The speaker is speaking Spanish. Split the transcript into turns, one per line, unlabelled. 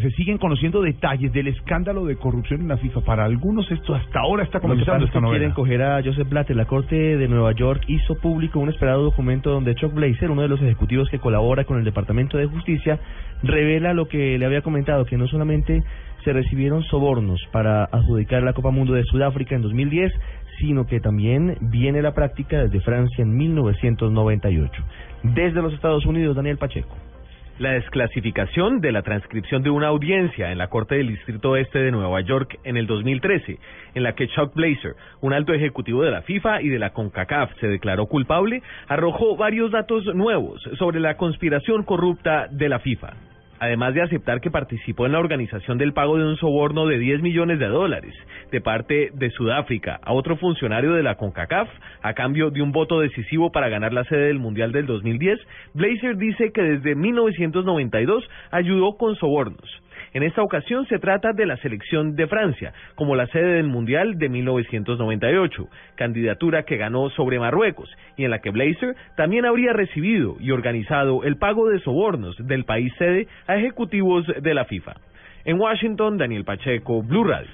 Se siguen conociendo detalles del escándalo de corrupción en la FIFA. Para algunos esto hasta ahora está comenzando esta
quieren
novela.
coger a Joseph Blatter. La Corte de Nueva York hizo público un esperado documento donde Chuck Blazer, uno de los ejecutivos que colabora con el Departamento de Justicia, revela lo que le había comentado, que no solamente se recibieron sobornos para adjudicar la Copa Mundo de Sudáfrica en 2010, sino que también viene la práctica desde Francia en 1998. Desde los Estados Unidos, Daniel Pacheco.
La desclasificación de la transcripción de una audiencia en la Corte del Distrito Este de Nueva York en el 2013, en la que Chuck Blazer, un alto ejecutivo de la FIFA y de la CONCACAF, se declaró culpable, arrojó varios datos nuevos sobre la conspiración corrupta de la FIFA. Además de aceptar que participó en la organización del pago de un soborno de 10 millones de dólares de parte de Sudáfrica a otro funcionario de la CONCACAF a cambio de un voto decisivo para ganar la sede del Mundial del 2010, Blazer dice que desde 1992 ayudó con sobornos. En esta ocasión se trata de la selección de Francia, como la sede del Mundial de 1998, candidatura que ganó sobre Marruecos y en la que Blazer también habría recibido y organizado el pago de sobornos del país sede a ejecutivos de la FIFA. En Washington, Daniel Pacheco, Blue Radio.